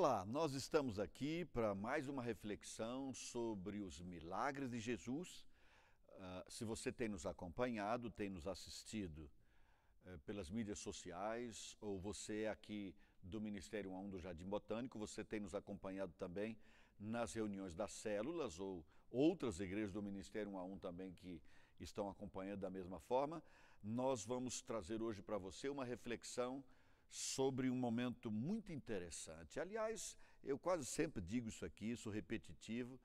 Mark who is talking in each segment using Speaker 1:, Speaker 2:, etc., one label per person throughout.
Speaker 1: Olá, nós estamos aqui para mais uma reflexão sobre os milagres de Jesus. Uh, se você tem nos acompanhado, tem nos assistido uh, pelas mídias sociais, ou você é aqui do Ministério 1 do Jardim Botânico, você tem nos acompanhado também nas reuniões das células, ou outras igrejas do Ministério 1 também que estão acompanhando da mesma forma. Nós vamos trazer hoje para você uma reflexão sobre um momento muito interessante. Aliás, eu quase sempre digo isso aqui, sou repetitivo,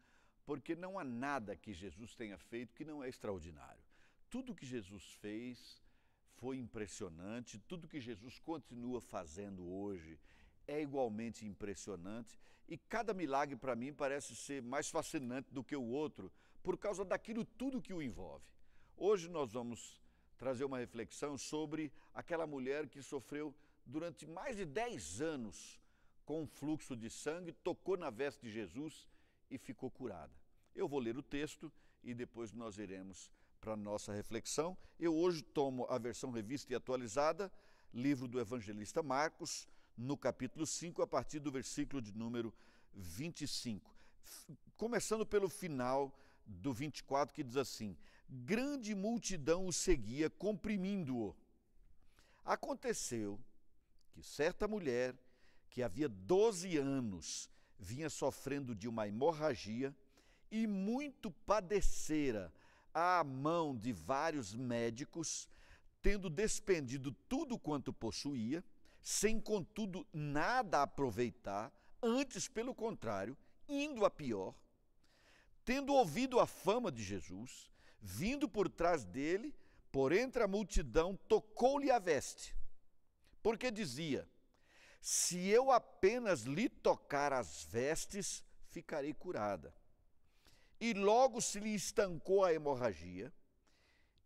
Speaker 1: porque não há nada que Jesus tenha feito que não é extraordinário. Tudo que Jesus fez foi impressionante, tudo que Jesus continua fazendo hoje é igualmente impressionante e cada milagre para mim parece ser mais fascinante do que o outro por causa daquilo tudo que o envolve. Hoje nós vamos trazer uma reflexão sobre aquela mulher que sofreu durante mais de 10 anos com um fluxo de sangue, tocou na veste de Jesus e ficou curada. Eu vou ler o texto e depois nós iremos para a nossa reflexão. Eu hoje tomo a versão revista e atualizada, livro do evangelista Marcos, no capítulo 5, a partir do versículo de número 25. Começando pelo final do 24, que diz assim: Grande multidão o seguia, comprimindo-o. Aconteceu que certa mulher, que havia 12 anos, vinha sofrendo de uma hemorragia e muito padecera à mão de vários médicos, tendo despendido tudo quanto possuía, sem contudo nada aproveitar, antes pelo contrário, indo a pior, tendo ouvido a fama de Jesus, vindo por trás dele, por entre a multidão, tocou-lhe a veste porque dizia: Se eu apenas lhe tocar as vestes, ficarei curada. E logo se lhe estancou a hemorragia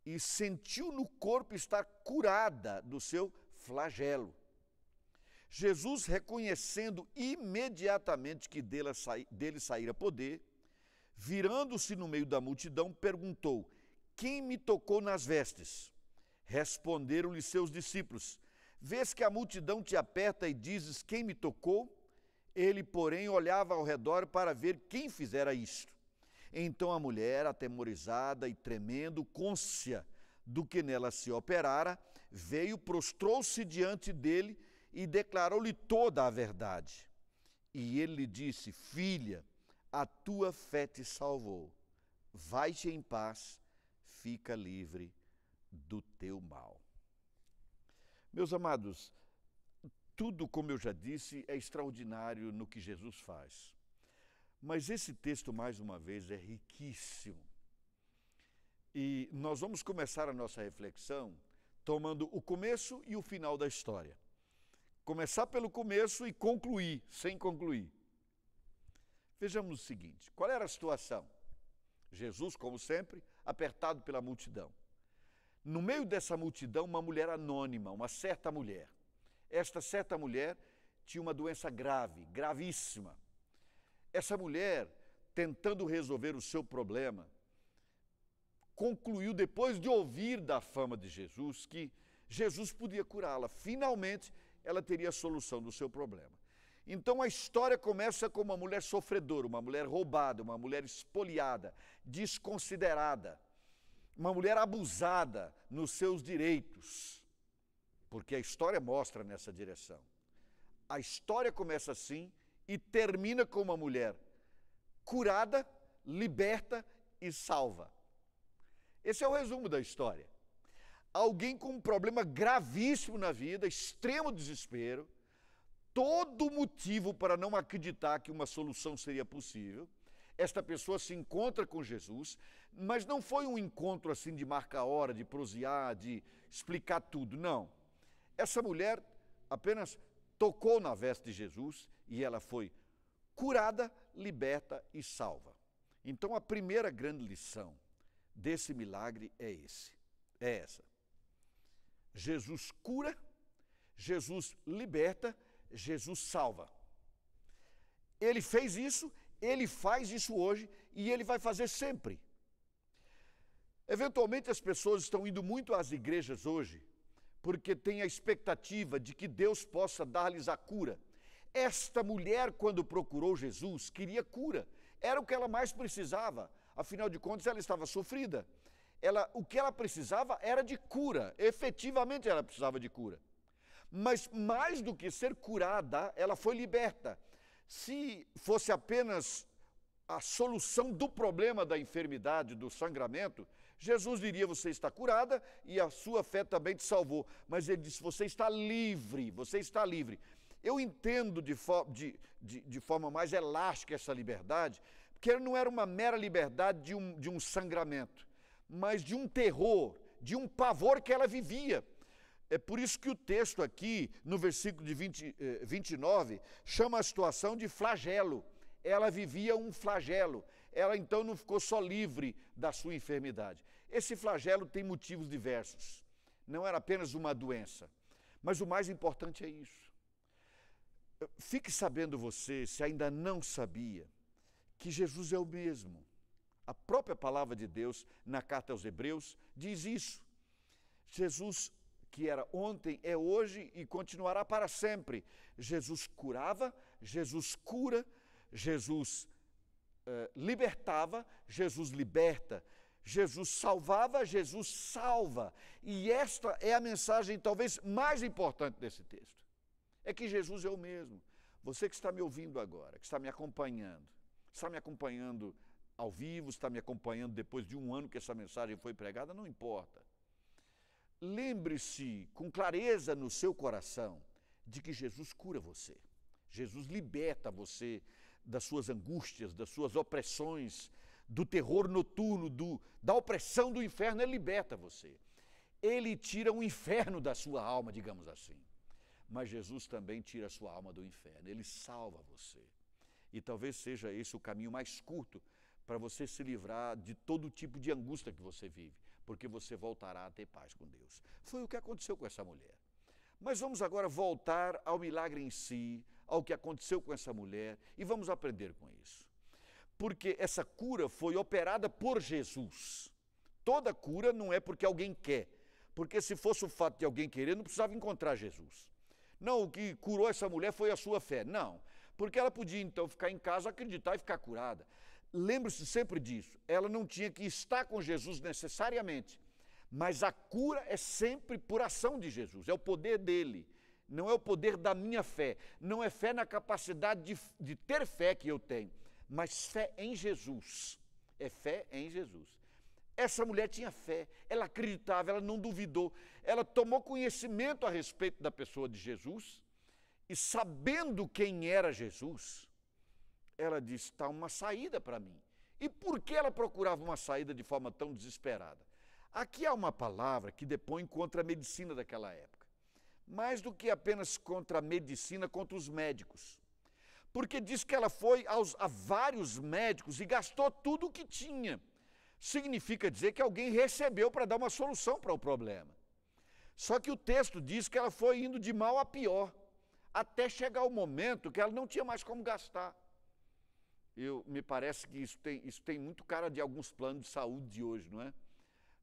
Speaker 1: e sentiu no corpo estar curada do seu flagelo. Jesus, reconhecendo imediatamente que dele, saíra poder, virando-se no meio da multidão, perguntou: Quem me tocou nas vestes? Responderam-lhe seus discípulos: Vês que a multidão te aperta e dizes: Quem me tocou? Ele, porém, olhava ao redor para ver quem fizera isto. Então a mulher, atemorizada e tremendo, côncia do que nela se operara, veio, prostrou-se diante dele e declarou-lhe toda a verdade. E ele lhe disse: Filha, a tua fé te salvou. Vai-te em paz, fica livre do teu mal. Meus amados, tudo, como eu já disse, é extraordinário no que Jesus faz. Mas esse texto, mais uma vez, é riquíssimo. E nós vamos começar a nossa reflexão tomando o começo e o final da história. Começar pelo começo e concluir, sem concluir. Vejamos o seguinte: qual era a situação? Jesus, como sempre, apertado pela multidão. No meio dessa multidão, uma mulher anônima, uma certa mulher. Esta certa mulher tinha uma doença grave, gravíssima. Essa mulher, tentando resolver o seu problema, concluiu, depois de ouvir da fama de Jesus, que Jesus podia curá-la. Finalmente, ela teria a solução do seu problema. Então a história começa com uma mulher sofredora, uma mulher roubada, uma mulher espoliada, desconsiderada uma mulher abusada nos seus direitos, porque a história mostra nessa direção. A história começa assim e termina com uma mulher curada, liberta e salva. Esse é o resumo da história. Alguém com um problema gravíssimo na vida, extremo desespero, todo motivo para não acreditar que uma solução seria possível esta pessoa se encontra com Jesus, mas não foi um encontro assim de marca hora, de prosear, de explicar tudo, não. Essa mulher apenas tocou na veste de Jesus e ela foi curada, liberta e salva. Então a primeira grande lição desse milagre é esse, é essa. Jesus cura, Jesus liberta, Jesus salva. Ele fez isso ele faz isso hoje e ele vai fazer sempre. Eventualmente as pessoas estão indo muito às igrejas hoje porque têm a expectativa de que Deus possa dar-lhes a cura. Esta mulher, quando procurou Jesus, queria cura. Era o que ela mais precisava. Afinal de contas, ela estava sofrida. Ela, o que ela precisava era de cura. Efetivamente, ela precisava de cura. Mas mais do que ser curada, ela foi liberta. Se fosse apenas a solução do problema da enfermidade, do sangramento, Jesus diria: Você está curada e a sua fé também te salvou. Mas ele disse: Você está livre, você está livre. Eu entendo de, de, de, de forma mais elástica essa liberdade, porque não era uma mera liberdade de um, de um sangramento, mas de um terror, de um pavor que ela vivia. É por isso que o texto aqui, no versículo de 20, 29, eh, chama a situação de flagelo. Ela vivia um flagelo. Ela então não ficou só livre da sua enfermidade. Esse flagelo tem motivos diversos. Não era apenas uma doença. Mas o mais importante é isso. Fique sabendo você, se ainda não sabia, que Jesus é o mesmo. A própria palavra de Deus, na carta aos Hebreus, diz isso. Jesus, que era ontem, é hoje e continuará para sempre. Jesus curava, Jesus cura, Jesus eh, libertava, Jesus liberta. Jesus salvava, Jesus salva. E esta é a mensagem talvez mais importante desse texto é que Jesus é o mesmo. Você que está me ouvindo agora, que está me acompanhando, está me acompanhando ao vivo, está me acompanhando depois de um ano que essa mensagem foi pregada, não importa. Lembre-se com clareza no seu coração de que Jesus cura você. Jesus liberta você das suas angústias, das suas opressões, do terror noturno, do, da opressão do inferno, ele liberta você. Ele tira o inferno da sua alma, digamos assim mas Jesus também tira a sua alma do inferno, ele salva você. E talvez seja esse o caminho mais curto para você se livrar de todo tipo de angústia que você vive, porque você voltará a ter paz com Deus. Foi o que aconteceu com essa mulher. Mas vamos agora voltar ao milagre em si, ao que aconteceu com essa mulher, e vamos aprender com isso. Porque essa cura foi operada por Jesus. Toda cura não é porque alguém quer, porque se fosse o fato de alguém querer, não precisava encontrar Jesus. Não, o que curou essa mulher foi a sua fé. Não, porque ela podia então ficar em casa, acreditar e ficar curada. Lembre-se sempre disso. Ela não tinha que estar com Jesus necessariamente, mas a cura é sempre por ação de Jesus, é o poder dele. Não é o poder da minha fé, não é fé na capacidade de, de ter fé que eu tenho, mas fé em Jesus. É fé em Jesus. Essa mulher tinha fé, ela acreditava, ela não duvidou, ela tomou conhecimento a respeito da pessoa de Jesus e, sabendo quem era Jesus, ela disse: está uma saída para mim. E por que ela procurava uma saída de forma tão desesperada? Aqui há uma palavra que depõe contra a medicina daquela época, mais do que apenas contra a medicina, contra os médicos. Porque diz que ela foi aos, a vários médicos e gastou tudo o que tinha significa dizer que alguém recebeu para dar uma solução para o problema. Só que o texto diz que ela foi indo de mal a pior, até chegar o momento que ela não tinha mais como gastar. Eu, me parece que isso tem, isso tem muito cara de alguns planos de saúde de hoje, não é?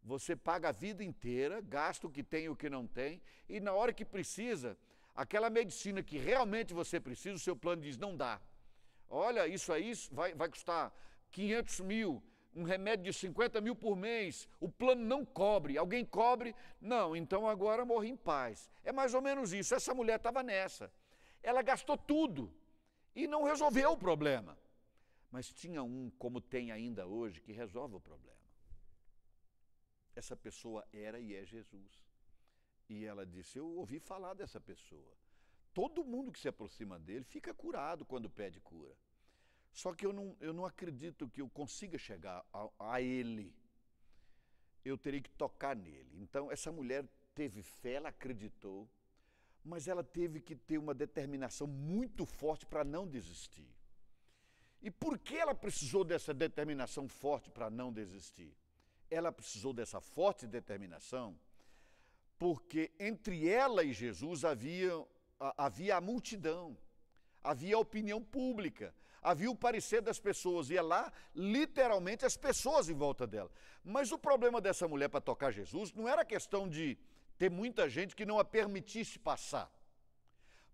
Speaker 1: Você paga a vida inteira, gasta o que tem e o que não tem, e na hora que precisa, aquela medicina que realmente você precisa, o seu plano diz: não dá. Olha, isso aí vai, vai custar 500 mil, um remédio de 50 mil por mês, o plano não cobre, alguém cobre, não, então agora morri em paz. É mais ou menos isso. Essa mulher estava nessa. Ela gastou tudo e não resolveu o problema. Mas tinha um, como tem ainda hoje, que resolve o problema. Essa pessoa era e é Jesus. E ela disse: Eu ouvi falar dessa pessoa. Todo mundo que se aproxima dele fica curado quando pede cura. Só que eu não, eu não acredito que eu consiga chegar a, a ele. Eu teria que tocar nele. Então, essa mulher teve fé, ela acreditou, mas ela teve que ter uma determinação muito forte para não desistir. E por que ela precisou dessa determinação forte para não desistir? Ela precisou dessa forte determinação porque entre ela e Jesus havia, havia a multidão, havia a opinião pública, havia o parecer das pessoas, ia lá, literalmente, as pessoas em volta dela. Mas o problema dessa mulher para tocar Jesus não era questão de ter muita gente que não a permitisse passar.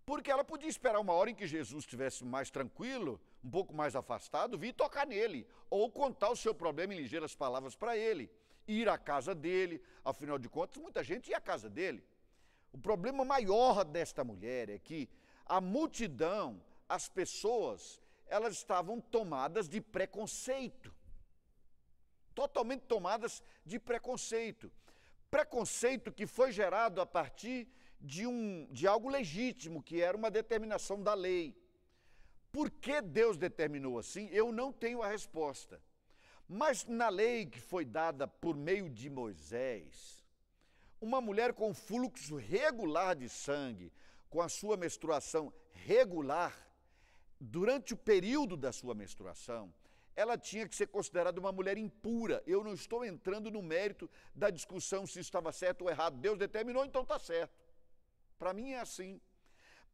Speaker 1: porque ela podia esperar uma hora em que Jesus estivesse mais tranquilo, um pouco mais afastado, vir tocar nele, ou contar o seu problema em ligeiras palavras para ele, ir à casa dele, afinal de contas, muita gente ia à casa dele. O problema maior desta mulher é que a multidão, as pessoas, elas estavam tomadas de preconceito. Totalmente tomadas de preconceito. Preconceito que foi gerado a partir de, um, de algo legítimo, que era uma determinação da lei. Por que Deus determinou assim? Eu não tenho a resposta. Mas na lei que foi dada por meio de Moisés, uma mulher com fluxo regular de sangue, com a sua menstruação regular, durante o período da sua menstruação, ela tinha que ser considerada uma mulher impura. Eu não estou entrando no mérito da discussão se estava certo ou errado. Deus determinou, então está certo. Para mim é assim.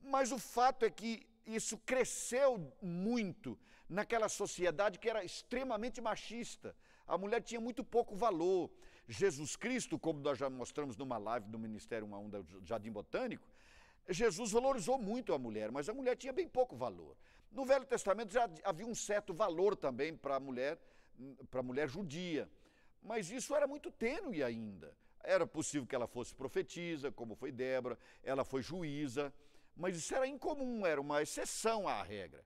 Speaker 1: Mas o fato é que isso cresceu muito naquela sociedade que era extremamente machista. A mulher tinha muito pouco valor. Jesus Cristo, como nós já mostramos numa live do Ministério 1 a 1 do Jardim Botânico, Jesus valorizou muito a mulher, mas a mulher tinha bem pouco valor. No Velho Testamento já havia um certo valor também para a mulher, para a mulher judia, mas isso era muito tênue ainda. Era possível que ela fosse profetisa, como foi Débora, ela foi juíza, mas isso era incomum, era uma exceção à regra.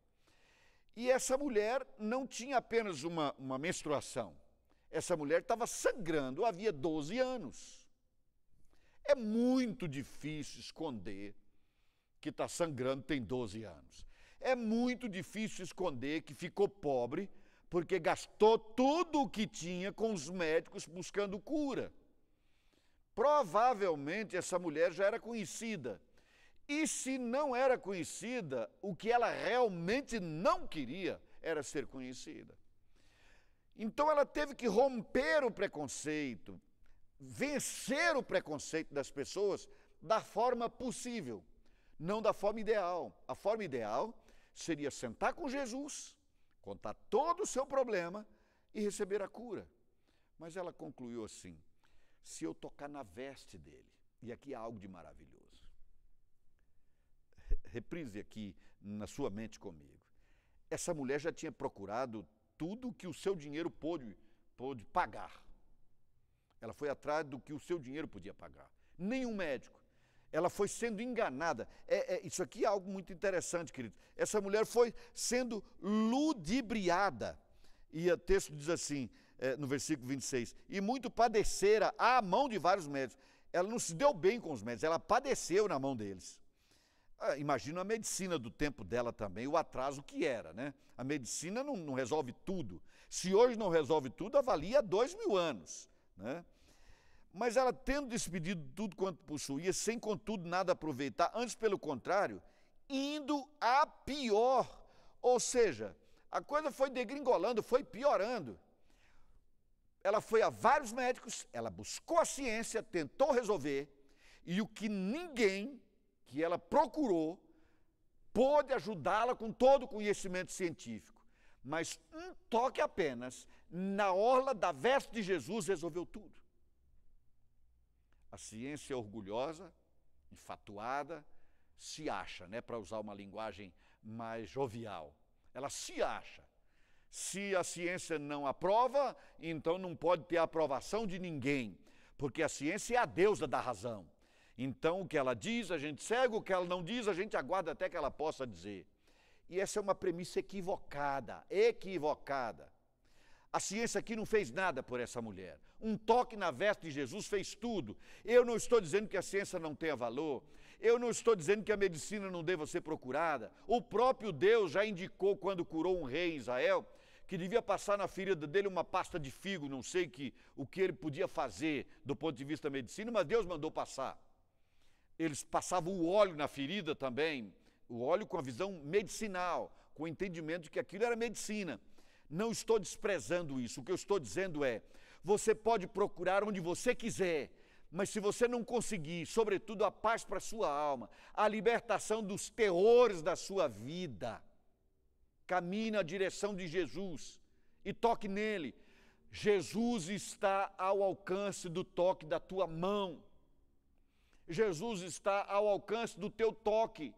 Speaker 1: E essa mulher não tinha apenas uma, uma menstruação, essa mulher estava sangrando havia 12 anos. É muito difícil esconder que está sangrando tem 12 anos. É muito difícil esconder que ficou pobre porque gastou tudo o que tinha com os médicos buscando cura. Provavelmente essa mulher já era conhecida. E se não era conhecida, o que ela realmente não queria era ser conhecida. Então ela teve que romper o preconceito, vencer o preconceito das pessoas da forma possível, não da forma ideal. A forma ideal seria sentar com Jesus, contar todo o seu problema e receber a cura. Mas ela concluiu assim: se eu tocar na veste dele. E aqui há algo de maravilhoso. Reprise aqui na sua mente comigo. Essa mulher já tinha procurado tudo que o seu dinheiro pôde, pôde pagar. Ela foi atrás do que o seu dinheiro podia pagar. Nenhum médico. Ela foi sendo enganada. É, é, isso aqui é algo muito interessante, querido. Essa mulher foi sendo ludibriada. E o texto diz assim: é, no versículo 26, e muito padecera à mão de vários médicos. Ela não se deu bem com os médicos, ela padeceu na mão deles. Ah, imagina a medicina do tempo dela também, o atraso que era, né? A medicina não, não resolve tudo. Se hoje não resolve tudo, avalia dois mil anos, né? Mas ela, tendo despedido tudo quanto possuía, sem contudo nada aproveitar, antes pelo contrário, indo a pior. Ou seja, a coisa foi degringolando, foi piorando ela foi a vários médicos, ela buscou a ciência, tentou resolver, e o que ninguém que ela procurou pôde ajudá-la com todo o conhecimento científico. Mas um toque apenas na orla da veste de Jesus resolveu tudo. A ciência orgulhosa, enfatuada, se acha, né, para usar uma linguagem mais jovial. Ela se acha. Se a ciência não aprova, então não pode ter aprovação de ninguém, porque a ciência é a deusa da razão. Então o que ela diz, a gente segue, o que ela não diz, a gente aguarda até que ela possa dizer. E essa é uma premissa equivocada, equivocada. A ciência aqui não fez nada por essa mulher. Um toque na veste de Jesus fez tudo. Eu não estou dizendo que a ciência não tenha valor. Eu não estou dizendo que a medicina não deva ser procurada. O próprio Deus já indicou quando curou um rei em Israel que devia passar na ferida dele uma pasta de figo, não sei que, o que ele podia fazer do ponto de vista da medicina, mas Deus mandou passar. Eles passavam o óleo na ferida também, o óleo com a visão medicinal, com o entendimento de que aquilo era medicina. Não estou desprezando isso, o que eu estou dizendo é: você pode procurar onde você quiser, mas se você não conseguir, sobretudo a paz para a sua alma, a libertação dos terrores da sua vida, Camine na direção de Jesus e toque nele. Jesus está ao alcance do toque da tua mão. Jesus está ao alcance do teu toque.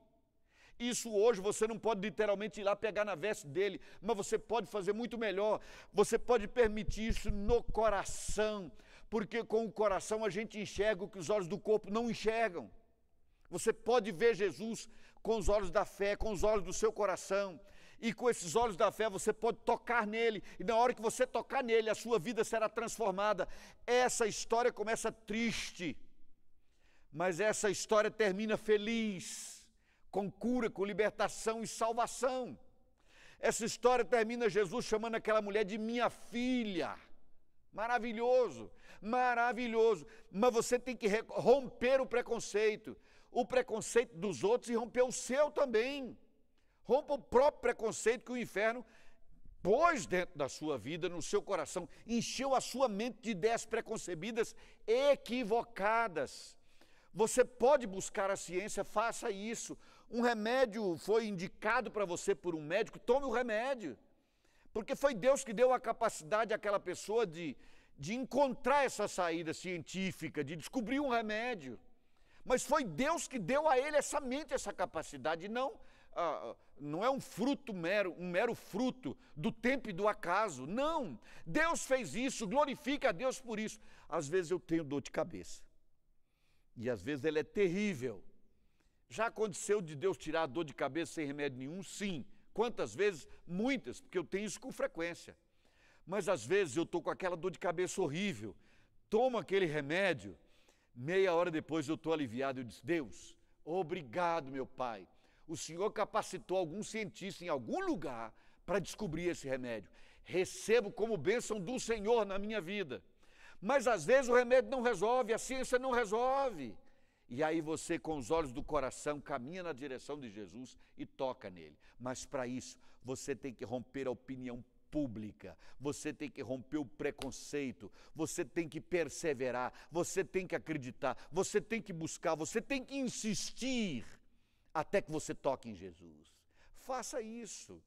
Speaker 1: Isso hoje você não pode literalmente ir lá pegar na veste dele, mas você pode fazer muito melhor. Você pode permitir isso no coração, porque com o coração a gente enxerga o que os olhos do corpo não enxergam. Você pode ver Jesus com os olhos da fé, com os olhos do seu coração. E com esses olhos da fé você pode tocar nele, e na hora que você tocar nele, a sua vida será transformada. Essa história começa triste, mas essa história termina feliz, com cura, com libertação e salvação. Essa história termina Jesus chamando aquela mulher de minha filha. Maravilhoso, maravilhoso. Mas você tem que romper o preconceito, o preconceito dos outros e romper o seu também. Rompa o próprio preconceito que o inferno pôs dentro da sua vida, no seu coração, encheu a sua mente de ideias preconcebidas equivocadas. Você pode buscar a ciência, faça isso. Um remédio foi indicado para você por um médico, tome o remédio. Porque foi Deus que deu a capacidade àquela pessoa de, de encontrar essa saída científica, de descobrir um remédio. Mas foi Deus que deu a ele essa mente, essa capacidade, não ah, não é um fruto mero, um mero fruto do tempo e do acaso. Não. Deus fez isso, glorifica a Deus por isso. Às vezes eu tenho dor de cabeça. E às vezes ele é terrível. Já aconteceu de Deus tirar a dor de cabeça sem remédio nenhum? Sim. Quantas vezes? Muitas, porque eu tenho isso com frequência. Mas às vezes eu estou com aquela dor de cabeça horrível, tomo aquele remédio, meia hora depois eu estou aliviado. Eu disse: Deus, obrigado, meu Pai, o Senhor capacitou algum cientista em algum lugar para descobrir esse remédio. Recebo como bênção do Senhor na minha vida. Mas às vezes o remédio não resolve, a ciência não resolve. E aí você, com os olhos do coração, caminha na direção de Jesus e toca nele. Mas para isso, você tem que romper a opinião pública, você tem que romper o preconceito, você tem que perseverar, você tem que acreditar, você tem que buscar, você tem que insistir até que você toque em Jesus. Faça isso,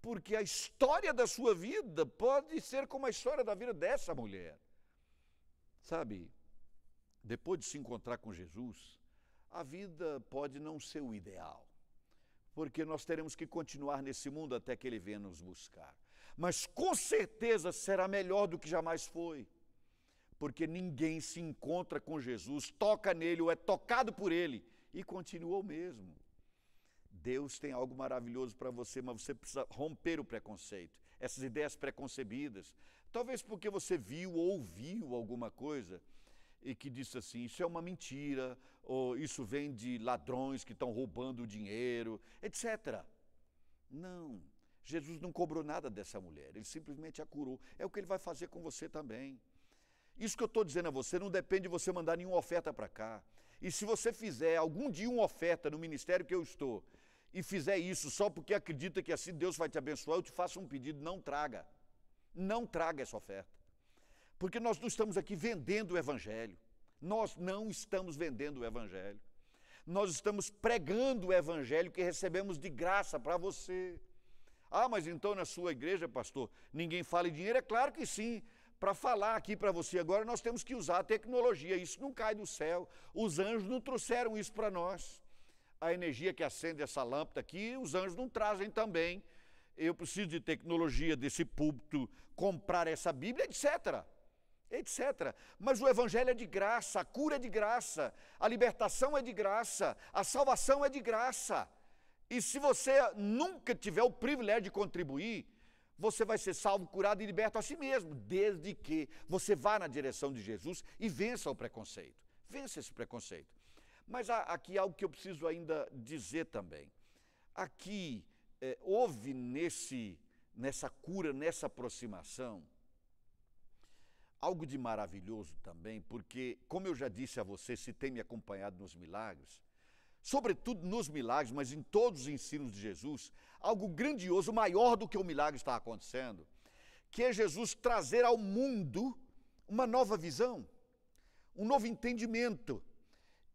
Speaker 1: porque a história da sua vida pode ser como a história da vida dessa mulher. Sabe, depois de se encontrar com Jesus, a vida pode não ser o ideal, porque nós teremos que continuar nesse mundo até que Ele venha nos buscar. Mas com certeza será melhor do que jamais foi, porque ninguém se encontra com Jesus, toca nele ou é tocado por Ele e continua o mesmo. Deus tem algo maravilhoso para você, mas você precisa romper o preconceito, essas ideias preconcebidas. Talvez porque você viu ou ouviu alguma coisa e que disse assim: isso é uma mentira, ou isso vem de ladrões que estão roubando o dinheiro, etc. Não, Jesus não cobrou nada dessa mulher, ele simplesmente a curou. É o que ele vai fazer com você também. Isso que eu estou dizendo a você não depende de você mandar nenhuma oferta para cá. E se você fizer algum dia uma oferta no ministério que eu estou e fizer isso só porque acredita que assim Deus vai te abençoar, eu te faço um pedido: não traga. Não traga essa oferta. Porque nós não estamos aqui vendendo o Evangelho. Nós não estamos vendendo o Evangelho. Nós estamos pregando o Evangelho que recebemos de graça para você. Ah, mas então na sua igreja, pastor, ninguém fala em dinheiro? É claro que sim para falar aqui para você agora, nós temos que usar a tecnologia. Isso não cai do céu. Os anjos não trouxeram isso para nós. A energia que acende essa lâmpada aqui, os anjos não trazem também. Eu preciso de tecnologia desse púlpito, comprar essa Bíblia, etc. Etc. Mas o Evangelho é de graça, a cura é de graça, a libertação é de graça, a salvação é de graça. E se você nunca tiver o privilégio de contribuir, você vai ser salvo, curado e liberto a si mesmo, desde que você vá na direção de Jesus e vença o preconceito. Vença esse preconceito. Mas há aqui algo que eu preciso ainda dizer também. Aqui é, houve nesse, nessa cura, nessa aproximação, algo de maravilhoso também, porque, como eu já disse a você, se tem me acompanhado nos milagres, sobretudo nos milagres, mas em todos os ensinos de Jesus, algo grandioso, maior do que o milagre está acontecendo, que é Jesus trazer ao mundo uma nova visão, um novo entendimento.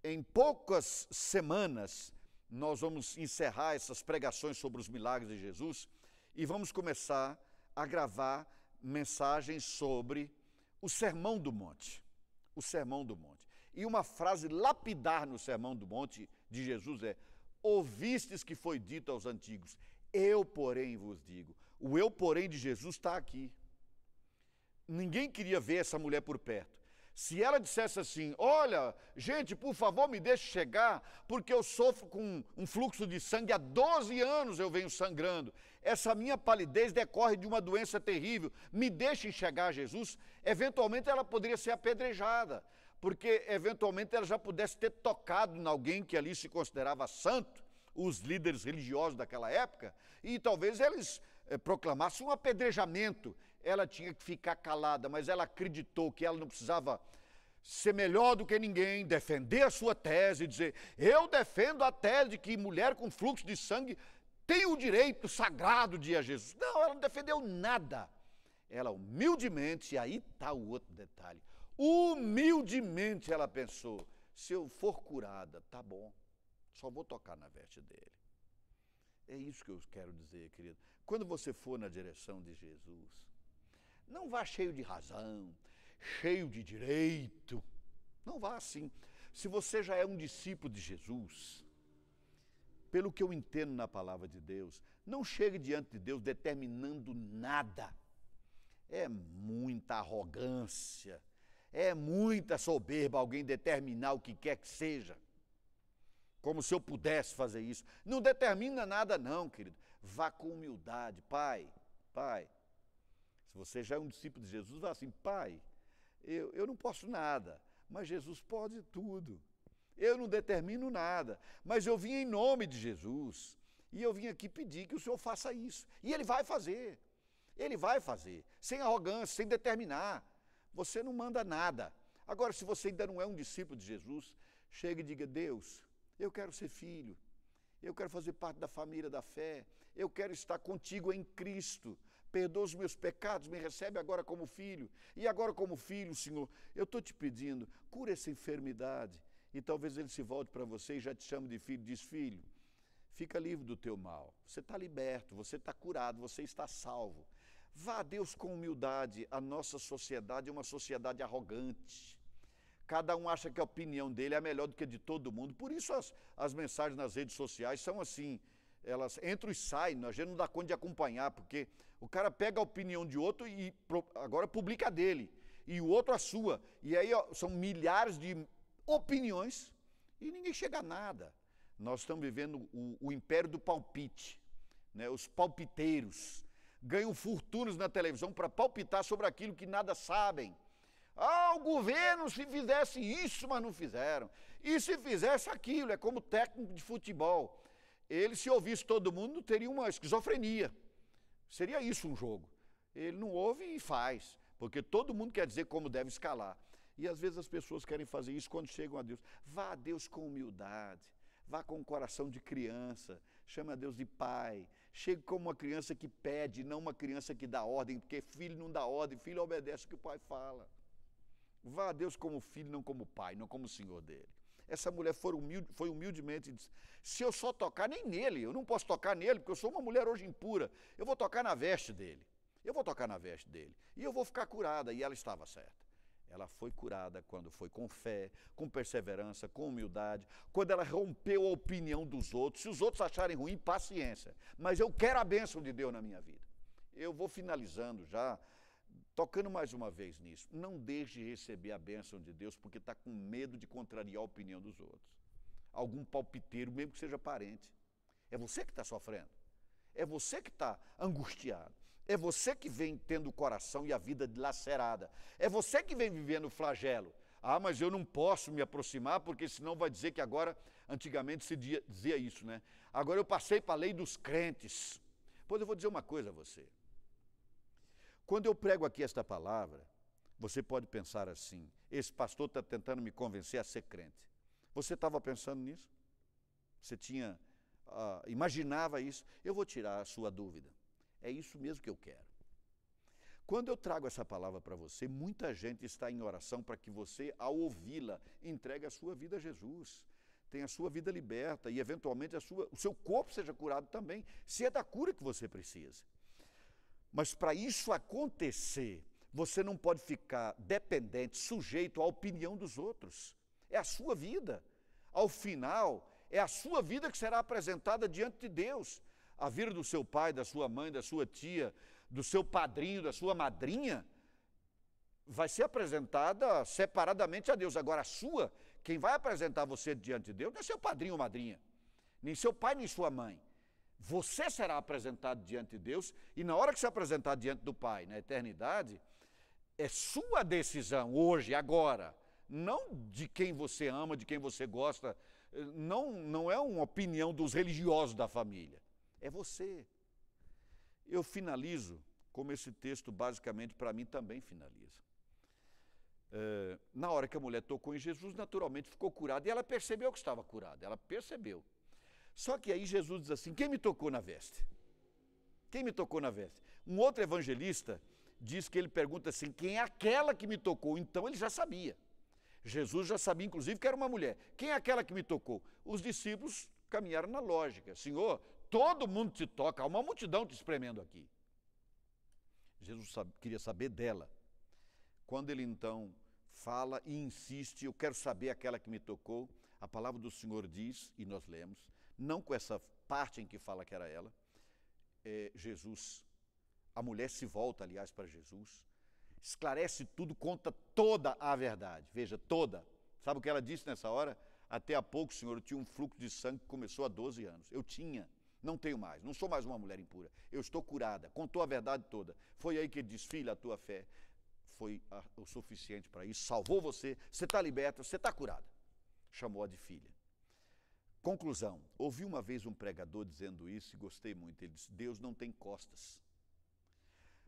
Speaker 1: Em poucas semanas, nós vamos encerrar essas pregações sobre os milagres de Jesus e vamos começar a gravar mensagens sobre o Sermão do Monte. O Sermão do Monte. E uma frase lapidar no Sermão do Monte de Jesus é: ouvistes que foi dito aos antigos. Eu, porém, vos digo. O eu, porém, de Jesus está aqui. Ninguém queria ver essa mulher por perto. Se ela dissesse assim: Olha, gente, por favor, me deixe chegar, porque eu sofro com um fluxo de sangue há 12 anos eu venho sangrando. Essa minha palidez decorre de uma doença terrível. Me deixe chegar a Jesus. Eventualmente ela poderia ser apedrejada, porque eventualmente ela já pudesse ter tocado em alguém que ali se considerava santo, os líderes religiosos daquela época, e talvez eles eh, proclamassem um apedrejamento ela tinha que ficar calada, mas ela acreditou que ela não precisava ser melhor do que ninguém, defender a sua tese, dizer: eu defendo a tese de que mulher com fluxo de sangue tem o direito sagrado de ir a Jesus. Não, ela não defendeu nada. Ela humildemente, e aí está o outro detalhe, humildemente ela pensou: se eu for curada, tá bom, só vou tocar na veste dele. É isso que eu quero dizer, querido. Quando você for na direção de Jesus, não vá cheio de razão, cheio de direito. Não vá assim. Se você já é um discípulo de Jesus, pelo que eu entendo na palavra de Deus, não chegue diante de Deus determinando nada. É muita arrogância, é muita soberba alguém determinar o que quer que seja. Como se eu pudesse fazer isso. Não determina nada, não, querido. Vá com humildade. Pai, pai, você já é um discípulo de Jesus, vá assim, pai, eu, eu não posso nada, mas Jesus pode tudo. Eu não determino nada, mas eu vim em nome de Jesus. E eu vim aqui pedir que o Senhor faça isso. E Ele vai fazer. Ele vai fazer, sem arrogância, sem determinar. Você não manda nada. Agora, se você ainda não é um discípulo de Jesus, chegue e diga: Deus, eu quero ser filho, eu quero fazer parte da família da fé, eu quero estar contigo em Cristo perdoa os meus pecados, me recebe agora como filho. E agora, como filho, Senhor, eu estou te pedindo, cura essa enfermidade. E talvez ele se volte para você e já te chame de filho, diz: Filho, fica livre do teu mal. Você está liberto, você está curado, você está salvo. Vá a Deus com humildade. A nossa sociedade é uma sociedade arrogante. Cada um acha que a opinião dele é melhor do que a de todo mundo. Por isso as, as mensagens nas redes sociais são assim elas entram e saem, a gente não dá conta de acompanhar, porque o cara pega a opinião de outro e agora publica a dele, e o outro a sua. E aí ó, são milhares de opiniões e ninguém chega a nada. Nós estamos vivendo o, o império do palpite, né? os palpiteiros ganham fortunas na televisão para palpitar sobre aquilo que nada sabem. Ah, o governo se fizesse isso, mas não fizeram. E se fizesse aquilo, é como técnico de futebol ele, se ouvisse todo mundo, teria uma esquizofrenia. Seria isso um jogo. Ele não ouve e faz, porque todo mundo quer dizer como deve escalar. E às vezes as pessoas querem fazer isso quando chegam a Deus. Vá a Deus com humildade, vá com o coração de criança, chame a Deus de pai. Chegue como uma criança que pede, não uma criança que dá ordem, porque filho não dá ordem, filho obedece o que o pai fala. Vá a Deus como filho, não como pai, não como senhor dele. Essa mulher foi, humilde, foi humildemente e disse: Se eu só tocar, nem nele, eu não posso tocar nele, porque eu sou uma mulher hoje impura. Eu vou tocar na veste dele. Eu vou tocar na veste dele. E eu vou ficar curada. E ela estava certa. Ela foi curada quando foi com fé, com perseverança, com humildade, quando ela rompeu a opinião dos outros. Se os outros acharem ruim, paciência. Mas eu quero a bênção de Deus na minha vida. Eu vou finalizando já Tocando mais uma vez nisso, não deixe de receber a bênção de Deus porque está com medo de contrariar a opinião dos outros. Algum palpiteiro, mesmo que seja parente. É você que está sofrendo. É você que está angustiado. É você que vem tendo o coração e a vida dilacerada. É você que vem vivendo o flagelo. Ah, mas eu não posso me aproximar porque senão vai dizer que agora, antigamente se dizia isso, né? Agora eu passei para a lei dos crentes. Pois eu vou dizer uma coisa a você. Quando eu prego aqui esta palavra, você pode pensar assim: esse pastor está tentando me convencer a ser crente. Você estava pensando nisso? Você tinha, uh, imaginava isso? Eu vou tirar a sua dúvida. É isso mesmo que eu quero. Quando eu trago essa palavra para você, muita gente está em oração para que você, ao ouvi-la, entregue a sua vida a Jesus, tenha a sua vida liberta e, eventualmente, a sua, o seu corpo seja curado também, se é da cura que você precisa. Mas para isso acontecer, você não pode ficar dependente, sujeito à opinião dos outros. É a sua vida. Ao final, É a sua vida que será apresentada diante de Deus. A vida do seu pai, da sua mãe, da sua tia, do seu padrinho, da sua madrinha, vai ser apresentada separadamente a Deus. Agora, a sua, quem vai apresentar você diante de Deus, não é seu padrinho ou madrinha, nem seu pai, nem sua mãe. Você será apresentado diante de Deus, e na hora que se apresentar diante do Pai, na eternidade, é sua decisão, hoje, agora, não de quem você ama, de quem você gosta, não, não é uma opinião dos religiosos da família, é você. Eu finalizo como esse texto, basicamente, para mim também finaliza. É, na hora que a mulher tocou em Jesus, naturalmente ficou curada e ela percebeu que estava curada, ela percebeu. Só que aí Jesus diz assim: quem me tocou na veste? Quem me tocou na veste? Um outro evangelista diz que ele pergunta assim: quem é aquela que me tocou? Então ele já sabia. Jesus já sabia, inclusive, que era uma mulher. Quem é aquela que me tocou? Os discípulos caminharam na lógica: Senhor, todo mundo te toca, há uma multidão te espremendo aqui. Jesus queria saber dela. Quando ele então fala e insiste, eu quero saber aquela que me tocou, a palavra do Senhor diz, e nós lemos, não com essa parte em que fala que era ela, é, Jesus, a mulher se volta, aliás, para Jesus, esclarece tudo, conta toda a verdade, veja, toda. Sabe o que ela disse nessa hora? Até há pouco, Senhor, eu tinha um fluxo de sangue que começou há 12 anos. Eu tinha, não tenho mais, não sou mais uma mulher impura. Eu estou curada, contou a verdade toda. Foi aí que ele diz: Filha, a tua fé foi o suficiente para isso, salvou você, você está liberta, você está curada. Chamou-a de filha. Conclusão: ouvi uma vez um pregador dizendo isso e gostei muito. Ele disse: Deus não tem costas.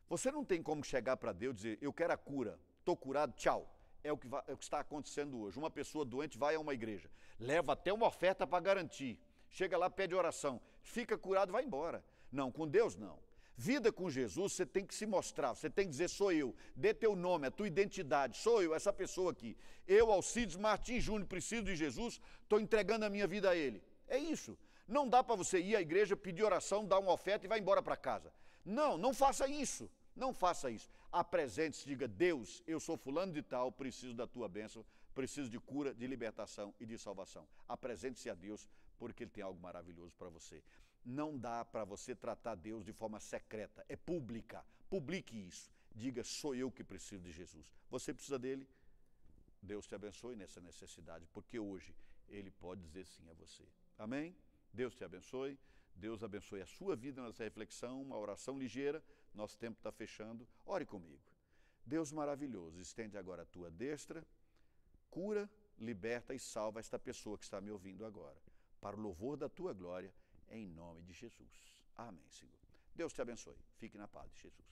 Speaker 1: Você não tem como chegar para Deus e dizer: Eu quero a cura, estou curado, tchau. É o, que vai, é o que está acontecendo hoje. Uma pessoa doente vai a uma igreja, leva até uma oferta para garantir. Chega lá, pede oração, fica curado, vai embora. Não, com Deus não. Vida com Jesus, você tem que se mostrar, você tem que dizer: sou eu, dê teu nome, a tua identidade, sou eu, essa pessoa aqui. Eu, Alcides Martins Júnior, preciso de Jesus, estou entregando a minha vida a Ele. É isso. Não dá para você ir à igreja, pedir oração, dar uma oferta e vai embora para casa. Não, não faça isso. Não faça isso. Apresente-se, diga: Deus, eu sou fulano de tal, preciso da tua bênção, preciso de cura, de libertação e de salvação. Apresente-se a Deus, porque Ele tem algo maravilhoso para você. Não dá para você tratar Deus de forma secreta, é pública. Publique isso. Diga: sou eu que preciso de Jesus. Você precisa dele? Deus te abençoe nessa necessidade, porque hoje ele pode dizer sim a você. Amém? Deus te abençoe. Deus abençoe a sua vida nessa reflexão, uma oração ligeira. Nosso tempo está fechando. Ore comigo. Deus maravilhoso, estende agora a tua destra, cura, liberta e salva esta pessoa que está me ouvindo agora. Para o louvor da tua glória em nome de Jesus. Amém, Senhor. Deus te abençoe. Fique na paz de Jesus.